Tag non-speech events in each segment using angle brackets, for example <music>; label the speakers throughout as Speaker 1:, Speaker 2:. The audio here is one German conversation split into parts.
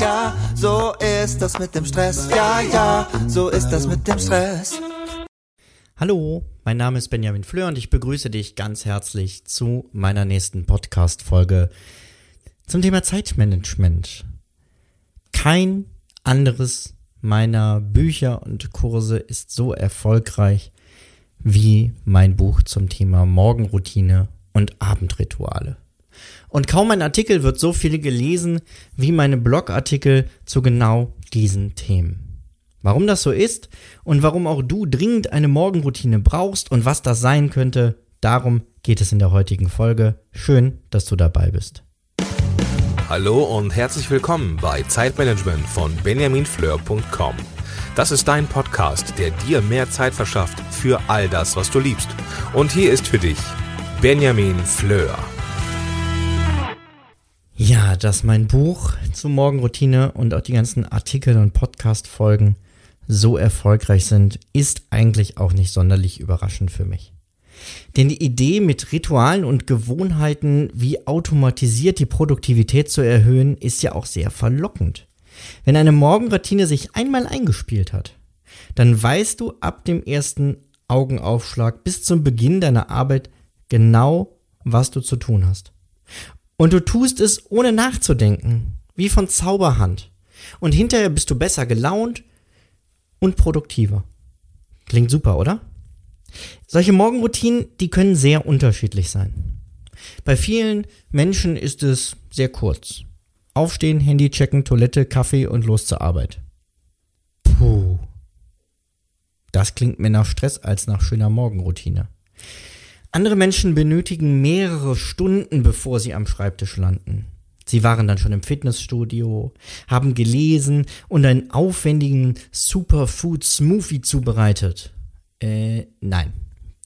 Speaker 1: ja, so ist das mit dem Stress. Ja, ja, so ist das mit dem Stress.
Speaker 2: Hallo, mein Name ist Benjamin Fleur und ich begrüße dich ganz herzlich zu meiner nächsten Podcast-Folge zum Thema Zeitmanagement. Kein anderes meiner Bücher und Kurse ist so erfolgreich wie mein Buch zum Thema Morgenroutine und Abendrituale. Und kaum ein Artikel wird so viel gelesen wie meine Blogartikel zu genau diesen Themen. Warum das so ist und warum auch du dringend eine Morgenroutine brauchst und was das sein könnte, darum geht es in der heutigen Folge. Schön, dass du dabei bist.
Speaker 3: Hallo und herzlich willkommen bei Zeitmanagement von benjaminfleur.com. Das ist dein Podcast, der dir mehr Zeit verschafft für all das, was du liebst. Und hier ist für dich Benjamin Fleur.
Speaker 2: Ja, dass mein Buch zur Morgenroutine und auch die ganzen Artikel und Podcast-Folgen so erfolgreich sind, ist eigentlich auch nicht sonderlich überraschend für mich. Denn die Idee mit Ritualen und Gewohnheiten wie automatisiert die Produktivität zu erhöhen, ist ja auch sehr verlockend. Wenn eine Morgenroutine sich einmal eingespielt hat, dann weißt du ab dem ersten Augenaufschlag bis zum Beginn deiner Arbeit genau, was du zu tun hast. Und du tust es ohne nachzudenken, wie von Zauberhand. Und hinterher bist du besser gelaunt, und produktiver. Klingt super, oder? Solche Morgenroutinen, die können sehr unterschiedlich sein. Bei vielen Menschen ist es sehr kurz. Aufstehen, Handy checken, Toilette, Kaffee und los zur Arbeit. Puh. Das klingt mehr nach Stress als nach schöner Morgenroutine. Andere Menschen benötigen mehrere Stunden, bevor sie am Schreibtisch landen. Sie waren dann schon im Fitnessstudio, haben gelesen und einen aufwendigen Superfood Smoothie zubereitet. Äh, nein.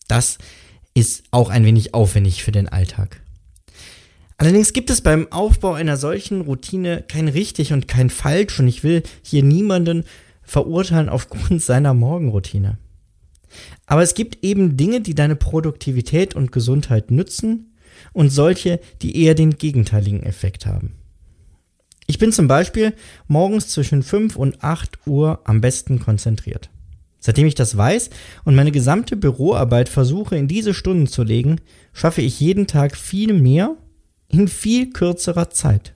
Speaker 2: Das ist auch ein wenig aufwendig für den Alltag. Allerdings gibt es beim Aufbau einer solchen Routine kein richtig und kein falsch und ich will hier niemanden verurteilen aufgrund <laughs> seiner Morgenroutine. Aber es gibt eben Dinge, die deine Produktivität und Gesundheit nützen und solche, die eher den gegenteiligen Effekt haben. Ich bin zum Beispiel morgens zwischen 5 und 8 Uhr am besten konzentriert. Seitdem ich das weiß und meine gesamte Büroarbeit versuche in diese Stunden zu legen, schaffe ich jeden Tag viel mehr in viel kürzerer Zeit.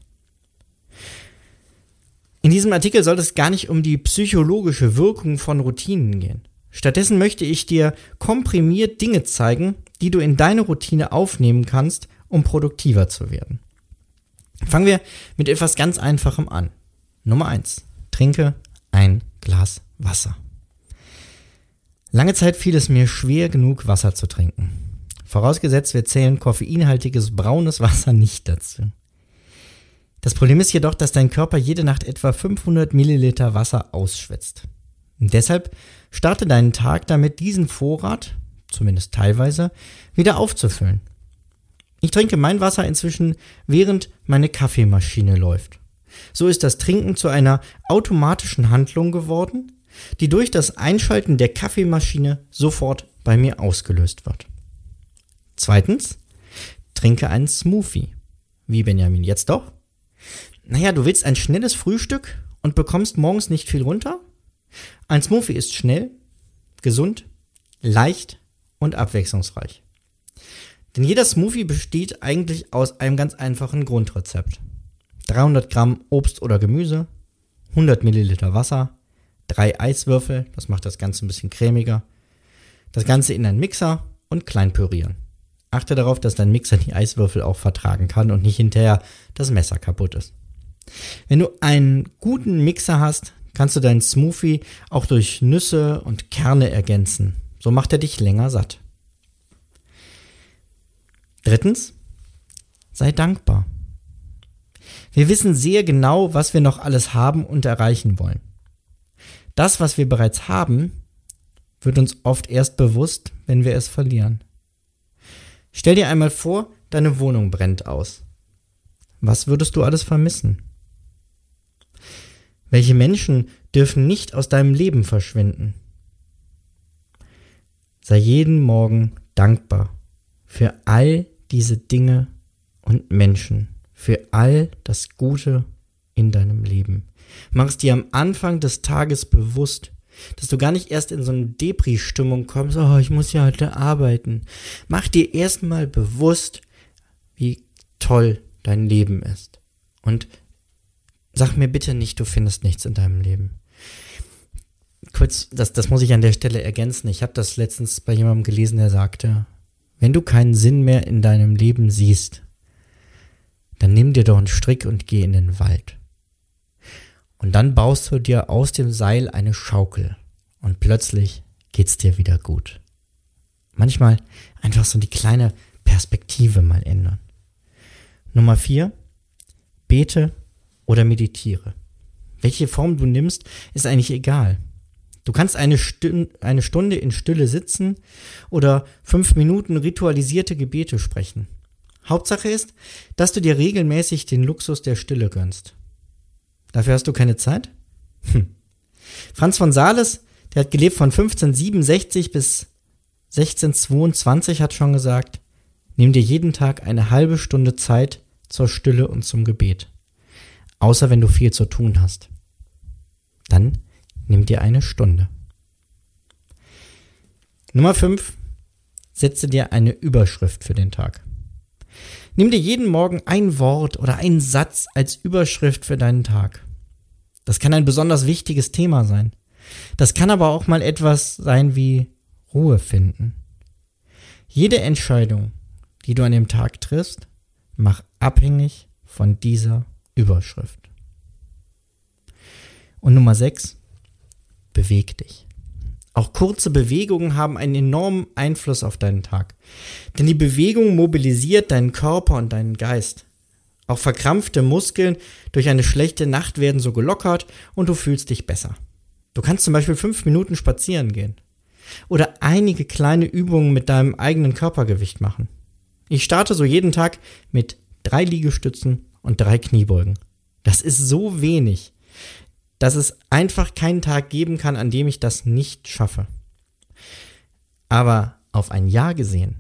Speaker 2: In diesem Artikel soll es gar nicht um die psychologische Wirkung von Routinen gehen. Stattdessen möchte ich dir komprimiert Dinge zeigen, die du in deine Routine aufnehmen kannst, um produktiver zu werden. Fangen wir mit etwas ganz Einfachem an. Nummer eins: Trinke ein Glas Wasser. Lange Zeit fiel es mir schwer genug, Wasser zu trinken. Vorausgesetzt, wir zählen koffeinhaltiges braunes Wasser nicht dazu. Das Problem ist jedoch, dass dein Körper jede Nacht etwa 500 Milliliter Wasser ausschwitzt. Und deshalb starte deinen Tag damit, diesen Vorrat, zumindest teilweise, wieder aufzufüllen. Ich trinke mein Wasser inzwischen, während meine Kaffeemaschine läuft. So ist das Trinken zu einer automatischen Handlung geworden, die durch das Einschalten der Kaffeemaschine sofort bei mir ausgelöst wird. Zweitens, trinke einen Smoothie. Wie Benjamin, jetzt doch? Naja, du willst ein schnelles Frühstück und bekommst morgens nicht viel runter? Ein Smoothie ist schnell, gesund, leicht und abwechslungsreich. Denn jeder Smoothie besteht eigentlich aus einem ganz einfachen Grundrezept. 300 Gramm Obst oder Gemüse, 100 Milliliter Wasser, drei Eiswürfel, das macht das Ganze ein bisschen cremiger, das Ganze in einen Mixer und klein pürieren. Achte darauf, dass dein Mixer die Eiswürfel auch vertragen kann und nicht hinterher das Messer kaputt ist. Wenn du einen guten Mixer hast, kannst du deinen Smoothie auch durch Nüsse und Kerne ergänzen. So macht er dich länger satt. Drittens, sei dankbar. Wir wissen sehr genau, was wir noch alles haben und erreichen wollen. Das, was wir bereits haben, wird uns oft erst bewusst, wenn wir es verlieren. Stell dir einmal vor, deine Wohnung brennt aus. Was würdest du alles vermissen? Welche Menschen dürfen nicht aus deinem Leben verschwinden? Sei jeden Morgen dankbar für all diese Dinge und Menschen, für all das Gute in deinem Leben. Mach es dir am Anfang des Tages bewusst, dass du gar nicht erst in so eine Depri-Stimmung kommst, oh, ich muss ja heute arbeiten. Mach dir erstmal bewusst, wie toll dein Leben ist. Und sag mir bitte nicht, du findest nichts in deinem Leben. Kurz, das, das muss ich an der Stelle ergänzen. Ich habe das letztens bei jemandem gelesen, der sagte, wenn du keinen Sinn mehr in deinem Leben siehst, dann nimm dir doch einen Strick und geh in den Wald. Und dann baust du dir aus dem Seil eine Schaukel und plötzlich geht's dir wieder gut. Manchmal einfach so die kleine Perspektive mal ändern. Nummer vier, bete oder meditiere. Welche Form du nimmst, ist eigentlich egal. Du kannst eine, Stün eine Stunde in Stille sitzen oder fünf Minuten ritualisierte Gebete sprechen. Hauptsache ist, dass du dir regelmäßig den Luxus der Stille gönnst. Dafür hast du keine Zeit? Hm. Franz von Sales, der hat gelebt von 1567 bis 1622, hat schon gesagt, nimm dir jeden Tag eine halbe Stunde Zeit zur Stille und zum Gebet. Außer wenn du viel zu tun hast. Dann nimm dir eine Stunde. Nummer 5. Setze dir eine Überschrift für den Tag. Nimm dir jeden Morgen ein Wort oder einen Satz als Überschrift für deinen Tag. Das kann ein besonders wichtiges Thema sein. Das kann aber auch mal etwas sein wie Ruhe finden. Jede Entscheidung, die du an dem Tag triffst, mach abhängig von dieser Überschrift. Und Nummer 6, beweg dich. Auch kurze Bewegungen haben einen enormen Einfluss auf deinen Tag. Denn die Bewegung mobilisiert deinen Körper und deinen Geist. Auch verkrampfte Muskeln durch eine schlechte Nacht werden so gelockert und du fühlst dich besser. Du kannst zum Beispiel fünf Minuten spazieren gehen. Oder einige kleine Übungen mit deinem eigenen Körpergewicht machen. Ich starte so jeden Tag mit drei Liegestützen und drei Kniebeugen. Das ist so wenig dass es einfach keinen Tag geben kann, an dem ich das nicht schaffe. Aber auf ein Jahr gesehen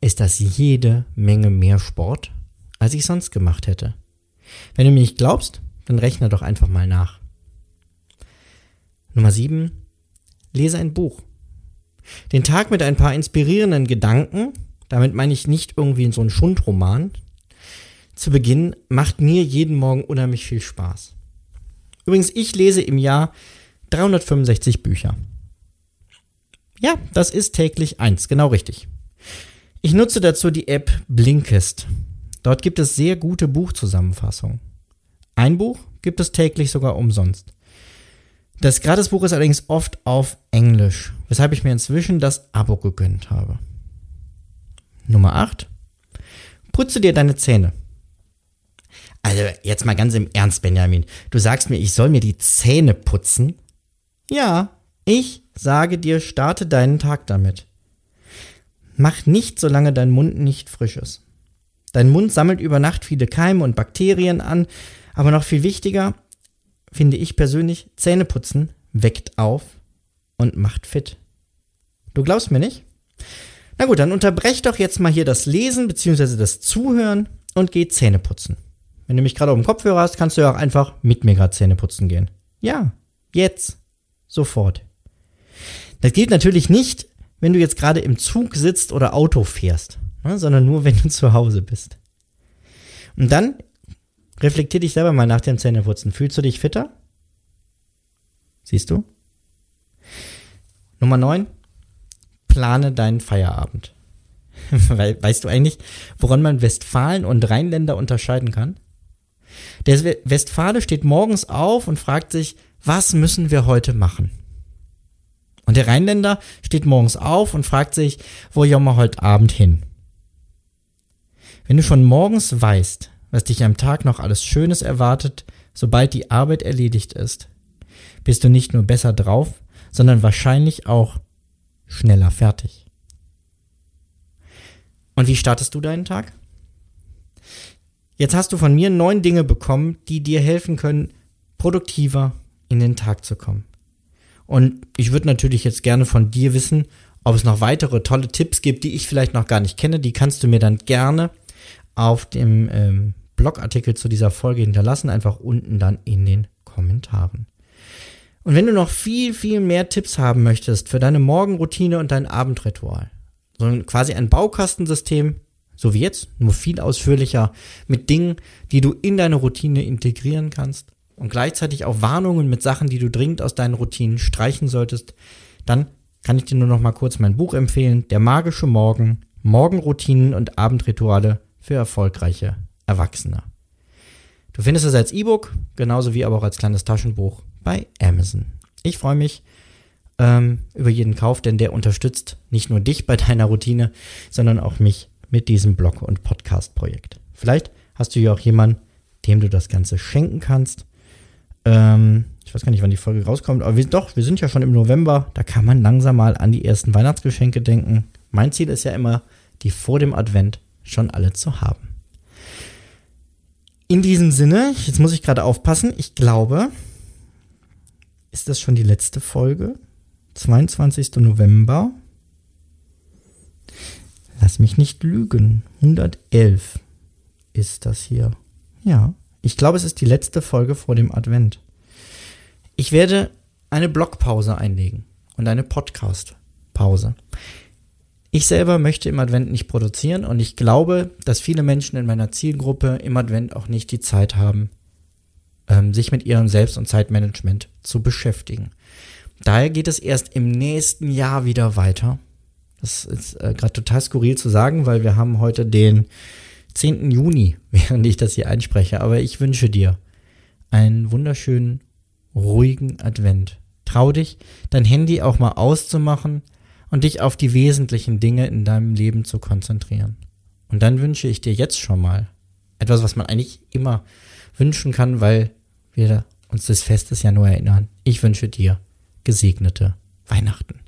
Speaker 2: ist das jede Menge mehr Sport, als ich sonst gemacht hätte. Wenn du mir nicht glaubst, dann rechne doch einfach mal nach. Nummer 7. Lese ein Buch. Den Tag mit ein paar inspirierenden Gedanken, damit meine ich nicht irgendwie so einen Schundroman, zu Beginn macht mir jeden Morgen unheimlich viel Spaß. Übrigens, ich lese im Jahr 365 Bücher. Ja, das ist täglich eins, genau richtig. Ich nutze dazu die App Blinkist. Dort gibt es sehr gute Buchzusammenfassungen. Ein Buch gibt es täglich sogar umsonst. Das Gratisbuch ist allerdings oft auf Englisch, weshalb ich mir inzwischen das Abo gegönnt habe. Nummer 8. Putze dir deine Zähne. Also jetzt mal ganz im Ernst, Benjamin. Du sagst mir, ich soll mir die Zähne putzen? Ja, ich sage dir, starte deinen Tag damit. Mach nicht, solange dein Mund nicht frisch ist. Dein Mund sammelt über Nacht viele Keime und Bakterien an, aber noch viel wichtiger, finde ich persönlich, Zähneputzen weckt auf und macht fit. Du glaubst mir nicht? Na gut, dann unterbrech doch jetzt mal hier das Lesen bzw. das Zuhören und geh Zähne putzen. Wenn du mich gerade auf dem Kopfhörer hast, kannst du ja auch einfach mit mir gerade Zähne putzen gehen. Ja, jetzt. Sofort. Das gilt natürlich nicht, wenn du jetzt gerade im Zug sitzt oder Auto fährst, ne, sondern nur, wenn du zu Hause bist. Und dann reflektier dich selber mal nach dem Zähneputzen. Fühlst du dich fitter? Siehst du? Nummer 9. Plane deinen Feierabend. <laughs> weißt du eigentlich, woran man Westfalen und Rheinländer unterscheiden kann? Der Westfale steht morgens auf und fragt sich, was müssen wir heute machen? Und der Rheinländer steht morgens auf und fragt sich, wo gehen wir heute Abend hin? Wenn du schon morgens weißt, was dich am Tag noch alles Schönes erwartet, sobald die Arbeit erledigt ist, bist du nicht nur besser drauf, sondern wahrscheinlich auch schneller fertig. Und wie startest du deinen Tag? Jetzt hast du von mir neun Dinge bekommen, die dir helfen können, produktiver in den Tag zu kommen. Und ich würde natürlich jetzt gerne von dir wissen, ob es noch weitere tolle Tipps gibt, die ich vielleicht noch gar nicht kenne. Die kannst du mir dann gerne auf dem ähm, Blogartikel zu dieser Folge hinterlassen, einfach unten dann in den Kommentaren. Und wenn du noch viel, viel mehr Tipps haben möchtest für deine Morgenroutine und dein Abendritual, so quasi ein Baukastensystem, so wie jetzt, nur viel ausführlicher, mit Dingen, die du in deine Routine integrieren kannst und gleichzeitig auch Warnungen mit Sachen, die du dringend aus deinen Routinen streichen solltest, dann kann ich dir nur noch mal kurz mein Buch empfehlen, Der magische Morgen, Morgenroutinen und Abendrituale für erfolgreiche Erwachsene. Du findest es als E-Book, genauso wie aber auch als kleines Taschenbuch bei Amazon. Ich freue mich ähm, über jeden Kauf, denn der unterstützt nicht nur dich bei deiner Routine, sondern auch mich mit diesem Blog- und Podcast-Projekt. Vielleicht hast du ja auch jemanden, dem du das Ganze schenken kannst. Ähm, ich weiß gar nicht, wann die Folge rauskommt, aber wir, doch, wir sind ja schon im November. Da kann man langsam mal an die ersten Weihnachtsgeschenke denken. Mein Ziel ist ja immer, die vor dem Advent schon alle zu haben. In diesem Sinne, jetzt muss ich gerade aufpassen, ich glaube, ist das schon die letzte Folge? 22. November. Lass mich nicht lügen. 111 ist das hier. Ja, ich glaube, es ist die letzte Folge vor dem Advent. Ich werde eine Blogpause einlegen und eine Podcast-Pause. Ich selber möchte im Advent nicht produzieren und ich glaube, dass viele Menschen in meiner Zielgruppe im Advent auch nicht die Zeit haben, ähm, sich mit ihrem Selbst- und Zeitmanagement zu beschäftigen. Daher geht es erst im nächsten Jahr wieder weiter. Das ist äh, gerade total skurril zu sagen, weil wir haben heute den 10. Juni, <laughs> während ich das hier einspreche. Aber ich wünsche dir einen wunderschönen, ruhigen Advent. Trau dich, dein Handy auch mal auszumachen und dich auf die wesentlichen Dinge in deinem Leben zu konzentrieren. Und dann wünsche ich dir jetzt schon mal etwas, was man eigentlich immer wünschen kann, weil wir uns des Festes ja nur erinnern. Ich wünsche dir gesegnete Weihnachten.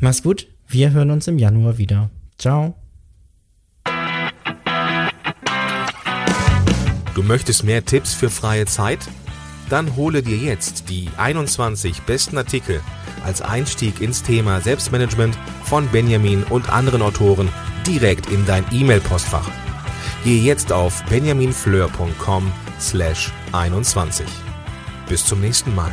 Speaker 2: Mach's gut, wir hören uns im Januar wieder. Ciao.
Speaker 3: Du möchtest mehr Tipps für freie Zeit? Dann hole dir jetzt die 21 besten Artikel als Einstieg ins Thema Selbstmanagement von Benjamin und anderen Autoren direkt in dein E-Mail-Postfach. Gehe jetzt auf benjaminfleur.com slash 21. Bis zum nächsten Mal.